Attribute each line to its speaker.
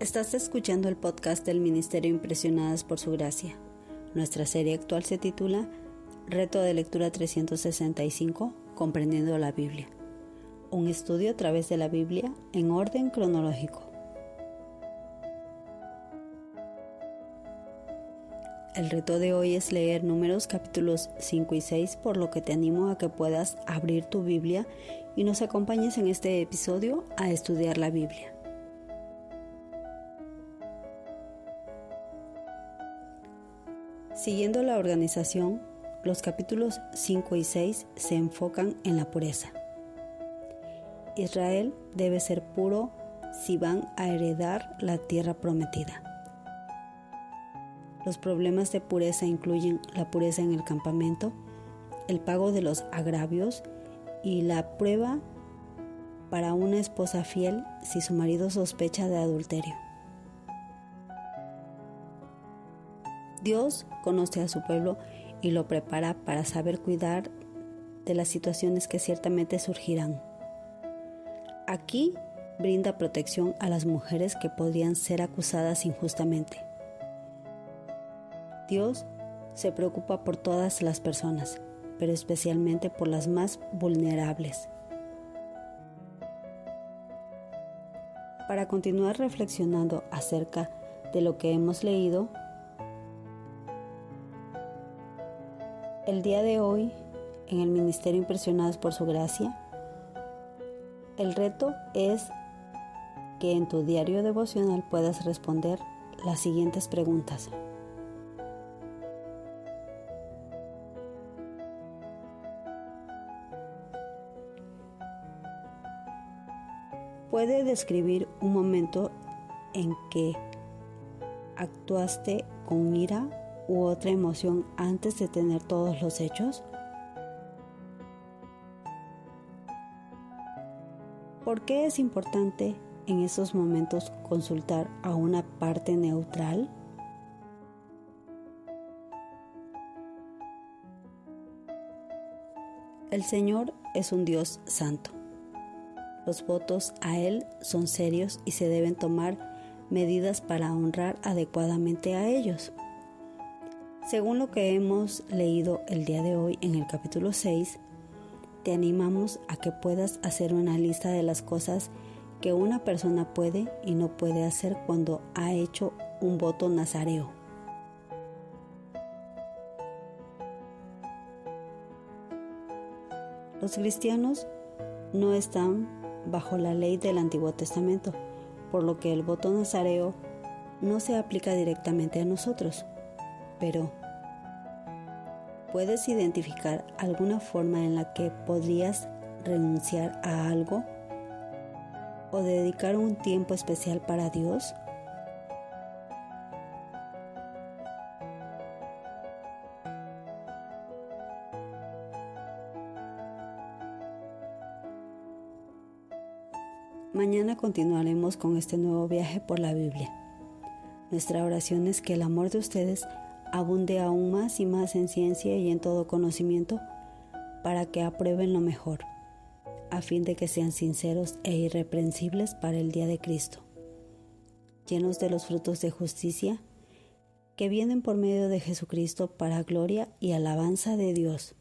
Speaker 1: Estás escuchando el podcast del Ministerio Impresionadas por Su Gracia. Nuestra serie actual se titula Reto de Lectura 365, Comprendiendo la Biblia. Un estudio a través de la Biblia en orden cronológico. El reto de hoy es leer números capítulos 5 y 6, por lo que te animo a que puedas abrir tu Biblia y nos acompañes en este episodio a estudiar la Biblia. Siguiendo la organización, los capítulos 5 y 6 se enfocan en la pureza. Israel debe ser puro si van a heredar la tierra prometida. Los problemas de pureza incluyen la pureza en el campamento, el pago de los agravios y la prueba para una esposa fiel si su marido sospecha de adulterio. Dios conoce a su pueblo y lo prepara para saber cuidar de las situaciones que ciertamente surgirán. Aquí brinda protección a las mujeres que podrían ser acusadas injustamente. Dios se preocupa por todas las personas, pero especialmente por las más vulnerables. Para continuar reflexionando acerca de lo que hemos leído, El día de hoy, en el Ministerio Impresionados por Su Gracia, el reto es que en tu diario devocional puedas responder las siguientes preguntas. Puede describir un momento en que actuaste con ira u otra emoción antes de tener todos los hechos? ¿Por qué es importante en esos momentos consultar a una parte neutral? El Señor es un Dios santo. Los votos a Él son serios y se deben tomar medidas para honrar adecuadamente a ellos. Según lo que hemos leído el día de hoy en el capítulo 6, te animamos a que puedas hacer una lista de las cosas que una persona puede y no puede hacer cuando ha hecho un voto nazareo. Los cristianos no están bajo la ley del Antiguo Testamento, por lo que el voto nazareo no se aplica directamente a nosotros pero ¿puedes identificar alguna forma en la que podrías renunciar a algo o dedicar un tiempo especial para Dios? Mañana continuaremos con este nuevo viaje por la Biblia. Nuestra oración es que el amor de ustedes abunde aún más y más en ciencia y en todo conocimiento, para que aprueben lo mejor, a fin de que sean sinceros e irreprensibles para el día de Cristo, llenos de los frutos de justicia que vienen por medio de Jesucristo para gloria y alabanza de Dios.